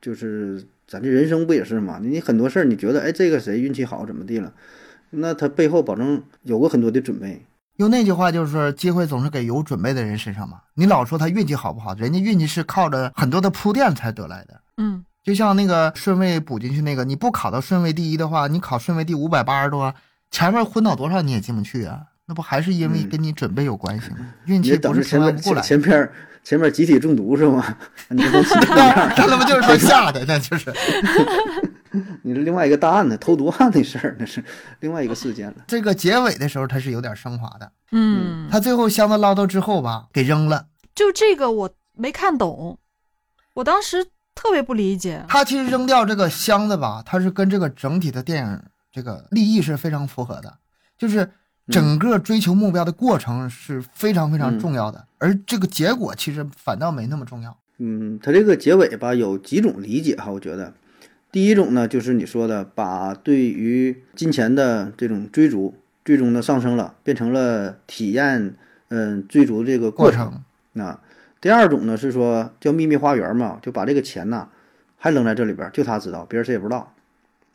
就是咱这人生不也是嘛？你很多事儿，你觉得哎，这个谁运气好怎么地了？那他背后保证有过很多的准备。用那句话就是说，机会总是给有准备的人身上嘛。你老说他运气好不好，人家运气是靠着很多的铺垫才得来的。嗯，就像那个顺位补进去那个，你不考到顺位第一的话，你考顺位第五百八十多，前面昏倒多少你也进不去啊。那不还是因为跟你准备有关系吗？运气不是前面过来。前面前面集体中毒是吗？你这 那不就是说吓的？那就是。你是另外一个大案呢，偷毒案的事儿，那是另外一个事件了。这个结尾的时候，它是有点升华的。嗯，他最后箱子捞到之后吧，给扔了。就这个我没看懂，我当时特别不理解。他其实扔掉这个箱子吧，他是跟这个整体的电影这个立意是非常符合的，就是整个追求目标的过程是非常非常重要的，而这个结果其实反倒没那么重要。嗯，他这个结尾吧，有几种理解哈，我觉得。第一种呢，就是你说的，把对于金钱的这种追逐，最终的上升了，变成了体验，嗯，追逐这个过程。那第二种呢，是说叫秘密花园嘛，就把这个钱呐，还扔在这里边，就他知道，别人谁也不知道，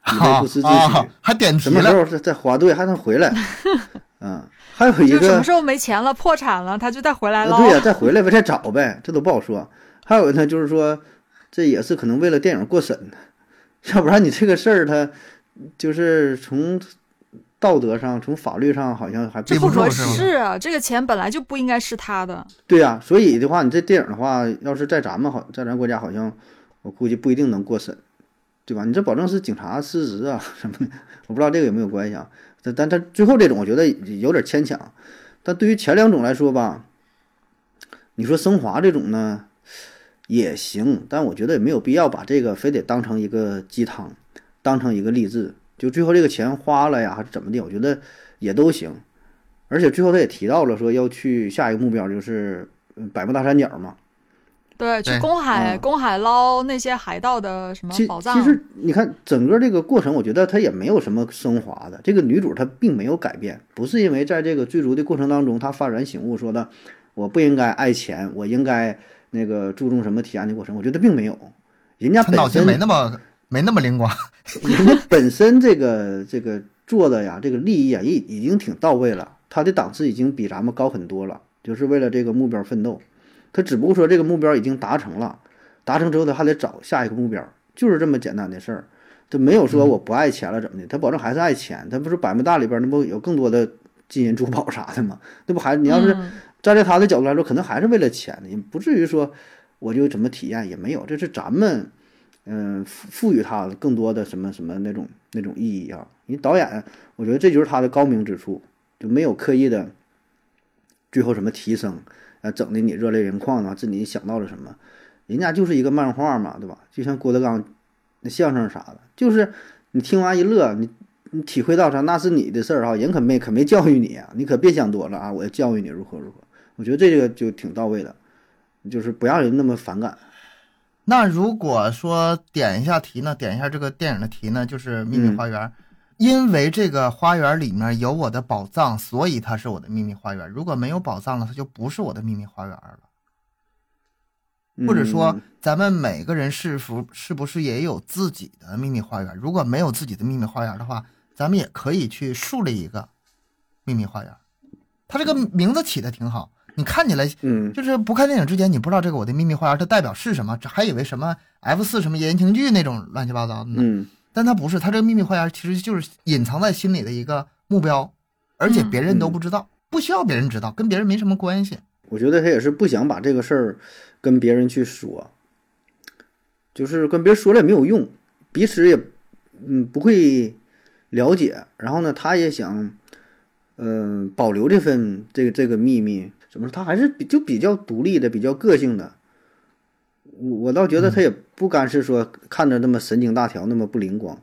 以备不时之需。还点什么时候再花对还能回来？嗯，还有一个什么时候没钱了、破产了，他就再回来了。对呀，再回来呗，再找呗，这都不好说。还有呢，就是说，这也是可能为了电影过审。要不然你这个事儿，他就是从道德上、从法律上，好像还不合适啊。这个钱本来就不应该是他的。对呀，所以的话，你这电影的话，要是在咱们好，在咱国家，好像我估计不一定能过审，对吧？你这保证是警察失职啊什么的，我不知道这个有没有关系啊。但但他最后这种，我觉得有点牵强。但对于前两种来说吧，你说升华这种呢？也行，但我觉得也没有必要把这个非得当成一个鸡汤，当成一个励志。就最后这个钱花了呀，还是怎么的？我觉得也都行。而且最后他也提到了说要去下一个目标，就是百慕大三角嘛。对，去公海，公海捞那些海盗的什么宝藏。其实你看整个这个过程，我觉得他也没有什么升华的。这个女主她并没有改变，不是因为在这个追逐的过程当中，她幡然醒悟，说的我不应该爱钱，我应该。那个注重什么体验的过程？我觉得并没有，人家脑筋没那么没那么灵光。人家本身这个这个做的呀，这个利益啊，已已经挺到位了。他的档次已经比咱们高很多了，就是为了这个目标奋斗。他只不过说这个目标已经达成了，达成之后他还得找下一个目标，就是这么简单的事儿。他没有说我不爱钱了怎么的，他保证还是爱钱。他不是百慕大里边那不有更多的金银珠宝啥的吗？那不还你要是。站在他的角度来说，可能还是为了钱的，也不至于说我就怎么体验也没有，这是咱们嗯赋赋予他更多的什么什么那种那种意义啊。因为导演，我觉得这就是他的高明之处，就没有刻意的最后什么提升啊，整的你热泪盈眶啊，这你想到了什么，人家就是一个漫画嘛，对吧？就像郭德纲那相声啥的，就是你听完一乐，你。你体会到啥？那是你的事儿哈，人可没可没教育你啊，你可别想多了啊！我要教育你如何如何。我觉得这个就挺到位的，就是不让人那么反感。那如果说点一下题呢？点一下这个电影的题呢？就是秘密花园，因为这个花园里面有我的宝藏，所以它是我的秘密花园。如果没有宝藏了，它就不是我的秘密花园了。或者说，咱们每个人是否是不是也有自己的秘密花园？如果没有自己的秘密花园的话，咱们也可以去树立一个秘密花园。它这个名字起的挺好，你看起来，嗯，就是不看电影之前，你不知道这个我的秘密花园它代表是什么，还以为什么 F 四什么言情剧那种乱七八糟的呢。嗯，但他不是，他这个秘密花园其实就是隐藏在心里的一个目标，而且别人都不知道，不需要别人知道，跟别人没什么关系。我觉得他也是不想把这个事儿跟别人去说，就是跟别人说了也没有用，彼此也嗯不会。了解，然后呢，他也想，嗯，保留这份这个这个秘密。怎么说？他还是比就比较独立的，比较个性的。我我倒觉得他也不干是说看着那么神经大条，那么不灵光。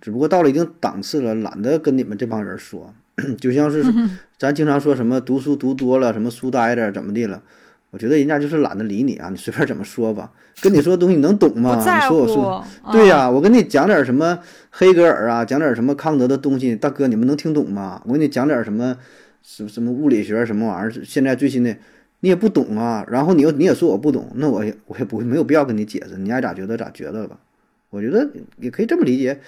只不过到了一定档次了，懒得跟你们这帮人说。就像是 咱经常说什么读书读多了，什么书呆子怎么的了。我觉得人家就是懒得理你啊，你随便怎么说吧。跟你说的东西你能懂吗？你说我说对呀，我跟你讲点什么黑格尔啊，讲点什么康德的东西，大哥你们能听懂吗？我给你讲点什么什么什么物理学什么玩意儿，现在最新的你也不懂啊。然后你又你也说我不懂，那我也我也不会没有必要跟你解释，你爱咋觉得咋觉得吧。我觉得也可以这么理解，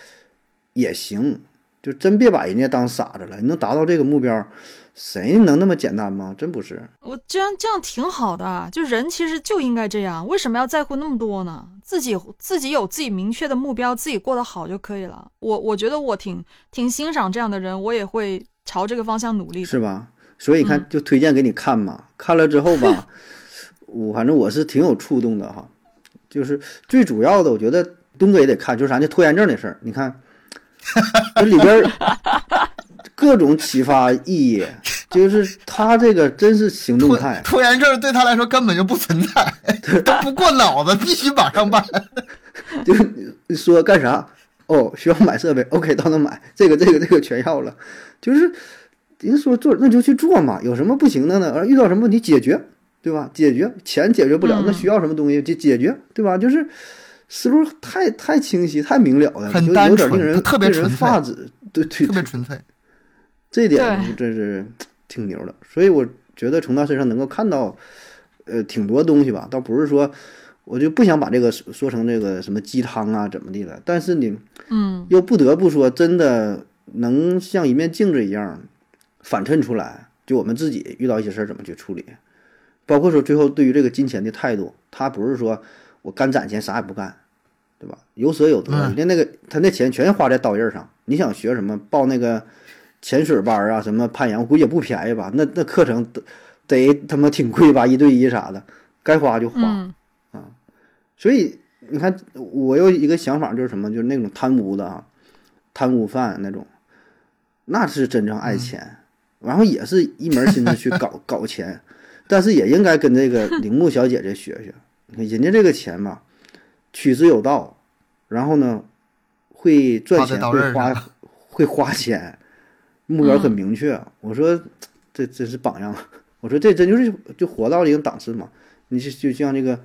也行。就真别把人家当傻子了。你能达到这个目标，谁能那么简单吗？真不是。我这样这样挺好的，就人其实就应该这样，为什么要在乎那么多呢？自己自己有自己明确的目标，自己过得好就可以了。我我觉得我挺挺欣赏这样的人，我也会朝这个方向努力，是吧？所以你看，就推荐给你看嘛。看了之后吧，我反正我是挺有触动的哈。就是最主要的，我觉得东哥也得看，就是啥呢？拖延症的事儿。你看，这里边各种启发意义，就是他这个真是行动派。拖延症对他来说根本就不存在，都不过脑子，必须马上办。就说干啥？哦，需要买设备，OK，到那买这个、这个、这个全要了。就是人说做，那就去做嘛，有什么不行的呢？而遇到什么问题解决。对吧？解决钱解决不了，那需要什么东西就解决，对吧？就是思路太太清晰、太明了了，很单纯，令人特别纯发指，对对，特别纯粹。这一点真是挺牛的，所以我觉得从他身上能够看到，呃，挺多东西吧。倒不是说我就不想把这个说成这个什么鸡汤啊怎么的了，但是你，嗯，又不得不说，真的能像一面镜子一样反衬出来，就我们自己遇到一些事儿怎么去处理。包括说最后对于这个金钱的态度，他不是说我干攒钱啥也不干，对吧？有舍有得，人家那个他那钱全花在刀刃上。你想学什么，报那个潜水班啊，什么攀岩，我估计也不便宜吧？那那课程得得他妈挺贵吧？一对一啥的，该花就花啊。所以你看，我有一个想法，就是什么，就是那种贪污的啊，贪污犯那种，那是真正爱钱，然后也是一门心思去搞 搞钱。但是也应该跟这个 铃木小姐姐学学，你看人家这个钱嘛，取之有道，然后呢，会赚钱，会花，会花钱，目标很明确。我说这真是榜样，我说这真就是就活到一个档次嘛。你就就像那个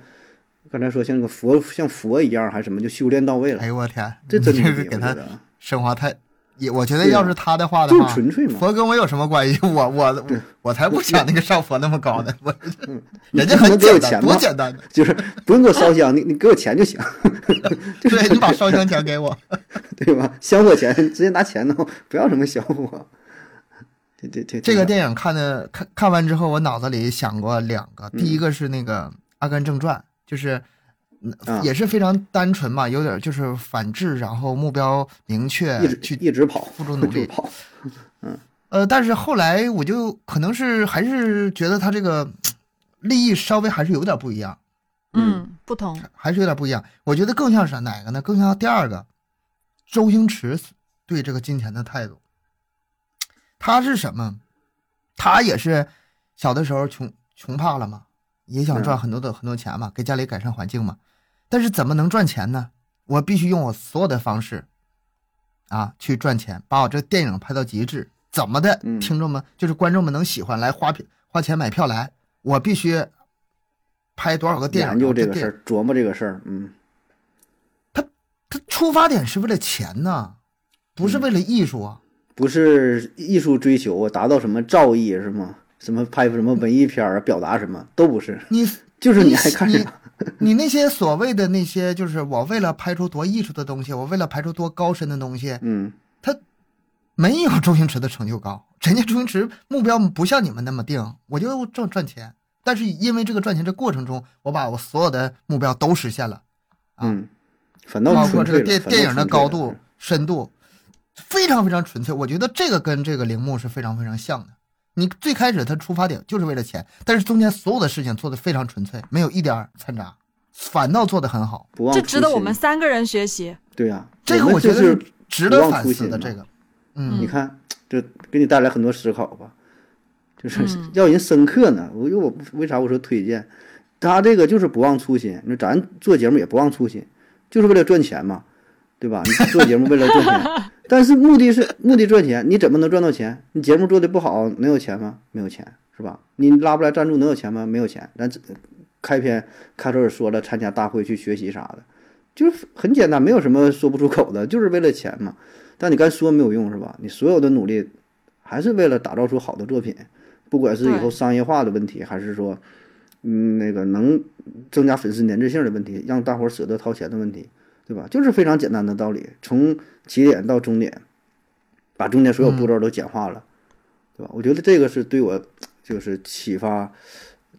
刚才说像那个佛像佛一样还是什么，就修炼到位了。哎呦我天，这真是给他升华太。也我觉得，要是他的话的话，佛跟我有什么关系？我我我才不想那个上佛那么高呢。我人家很简单，多简单，就是不用给我烧香，你你给我钱就行。对你把烧香钱给我，对吧？香火钱直接拿钱弄，不要什么香火。对对对，这个电影看的看看完之后，我脑子里想过两个，第一个是那个《阿甘正传》，就是。也是非常单纯嘛，有点就是反制，然后目标明确，去一直跑，付出努力跑。嗯，呃，但是后来我就可能是还是觉得他这个利益稍微还是有点不一样。嗯，不同，还是有点不一样。我觉得更像是哪个呢？更像第二个，周星驰对这个金钱的态度。他是什么？他也是小的时候穷穷怕了嘛，也想赚很多的很多钱嘛，给家里改善环境嘛。但是怎么能赚钱呢？我必须用我所有的方式，啊，去赚钱，把我这电影拍到极致。怎么的，听众们就是观众们能喜欢，来花票花钱买票来，我必须拍多少个电影？研究这个事儿，琢磨这个事儿。嗯，他他出发点是为了钱呢，不是为了艺术啊，不是艺术追求啊，达到什么造诣是吗？什么拍什么文艺片啊，表达什么都不是。你就是你爱看啥？你那些所谓的那些，就是我为了拍出多艺术的东西，我为了拍出多高深的东西，嗯，他没有周星驰的成就高。人家周星驰目标不像你们那么定，我就挣赚钱。但是因为这个赚钱这过程中，我把我所有的目标都实现了，嗯，反倒包括这个电电影的高度、深度，非常非常纯粹。我觉得这个跟这个铃木是非常非常像的。你最开始他出发点就是为了钱，但是中间所有的事情做的非常纯粹，没有一点掺杂，反倒做的很好。不忘这值得我们三个人学习。对呀，这个我觉得是值得反思的。这个，嗯，你看，这给你带来很多思考吧，就是要人深刻呢。我因为我为啥我说推荐他这个就是不忘初心。那咱做节目也不忘初心，就是为了赚钱嘛，对吧？你做节目为了赚钱。但是目的是目的赚钱，你怎么能赚到钱？你节目做的不好，能有钱吗？没有钱，是吧？你拉不来赞助，能有钱吗？没有钱。咱开篇开头也说了，参加大会去学习啥的，就是很简单，没有什么说不出口的，就是为了钱嘛。但你干说没有用，是吧？你所有的努力还是为了打造出好的作品，不管是以后商业化的问题，还是说嗯那个能增加粉丝粘滞性的问题，让大伙舍得掏钱的问题，对吧？就是非常简单的道理，从。起点到终点，把中间所有步骤都简化了，对吧？我觉得这个是对我就是启发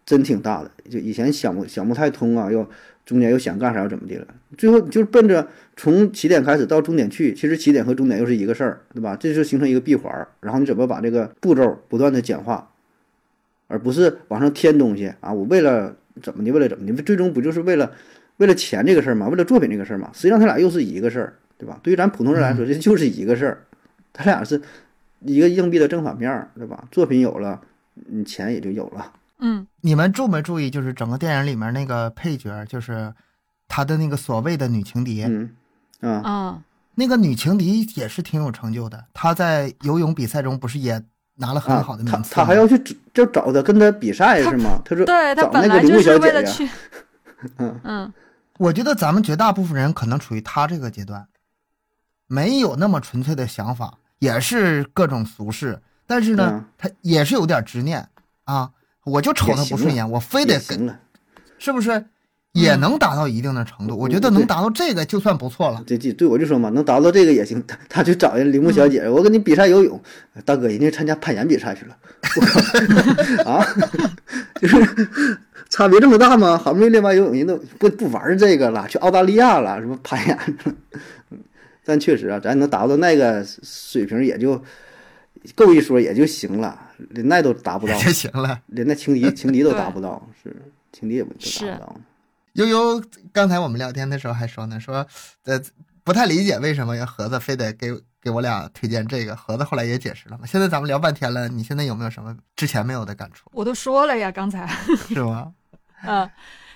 真挺大的。就以前想不想不太通啊，又中间又想干啥又怎么的了，最后就是奔着从起点开始到终点去，其实起点和终点又是一个事儿，对吧？这就形成一个闭环，然后你怎么把这个步骤不断的简化，而不是往上添东西啊？我为了怎么的，为了怎么的，最终不就是为了为了钱这个事儿嘛？为了作品这个事儿嘛？实际上他俩又是一个事儿。对吧？对于咱普通人来说，这就是一个事儿，他俩是一个硬币的正反面，对吧？作品有了，你钱也就有了。嗯，你们注没注意，就是整个电影里面那个配角，就是他的那个所谓的女情敌，嗯啊，那个女情敌也是挺有成就的。她在游泳比赛中不是也拿了很好的名次？他还要去就找他跟他比赛是吗？他说对他本来就是为了去，嗯嗯，我觉得咱们绝大部分人可能处于他这个阶段。没有那么纯粹的想法，也是各种俗事，但是呢，他也是有点执念啊。我就瞅他不顺眼，我非得跟，是不是也能达到一定的程度？我觉得能达到这个就算不错了。对对对，我就说嘛，能达到这个也行。他他去找人铃木小姐，我跟你比赛游泳，大哥人家参加攀岩比赛去了。啊，就是差别这么大吗？好不容易练完游泳，人都不不玩这个了，去澳大利亚了，什么攀岩但确实啊，咱能达到那个水平，也就够一说，也就行了。连那都达不到，就行了。连那情敌 情敌都达不到，是情敌也不达不到。悠悠，刚才我们聊天的时候还说呢，说呃不太理解为什么盒子非得给给我俩推荐这个。盒子后来也解释了嘛。现在咱们聊半天了，你现在有没有什么之前没有的感触？我都说了呀，刚才是吗？嗯，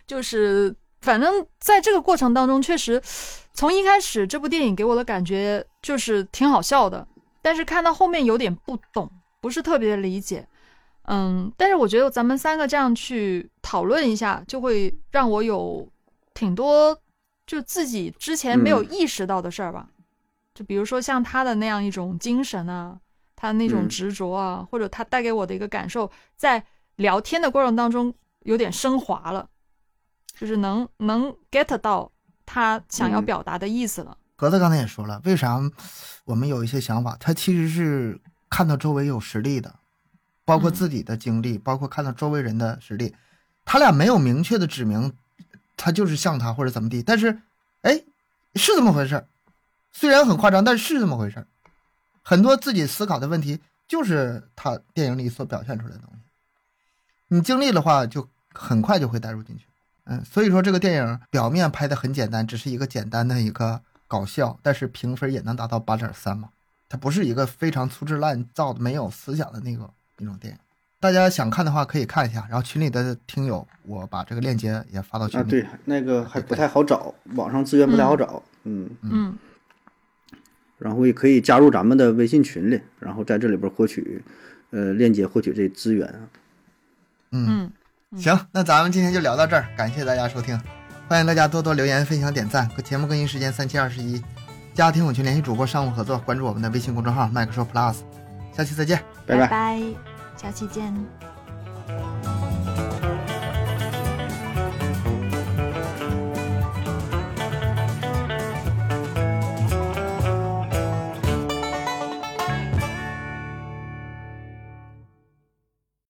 就是反正在这个过程当中，确实。从一开始，这部电影给我的感觉就是挺好笑的，但是看到后面有点不懂，不是特别的理解。嗯，但是我觉得咱们三个这样去讨论一下，就会让我有挺多就自己之前没有意识到的事儿吧。就比如说像他的那样一种精神啊，他那种执着啊，或者他带给我的一个感受，在聊天的过程当中有点升华了，就是能能 get 到。他想要表达的意思了。格子刚才也说了，为啥我们有一些想法？他其实是看到周围有实力的，包括自己的经历，包括看到周围人的实力。他俩没有明确的指明，他就是像他或者怎么地。但是，哎，是这么回事虽然很夸张，但是是这么回事很多自己思考的问题，就是他电影里所表现出来的东西。你经历的话，就很快就会带入进去。嗯，所以说这个电影表面拍的很简单，只是一个简单的一个搞笑，但是评分也能达到八点三嘛。它不是一个非常粗制滥造的、没有思想的那个那种电影。大家想看的话可以看一下，然后群里的听友，我把这个链接也发到群里。啊，对，那个还不太好找，网上资源不太好找。嗯嗯。然后也可以加入咱们的微信群里，然后在这里边获取呃链接，获取这资源啊。嗯。行，那咱们今天就聊到这儿，感谢大家收听，欢迎大家多多留言、分享、点赞。节目更新时间三七二十一，加听友群联系主播商务合作，关注我们的微信公众号麦克说 Plus，下期再见，拜拜，下期见。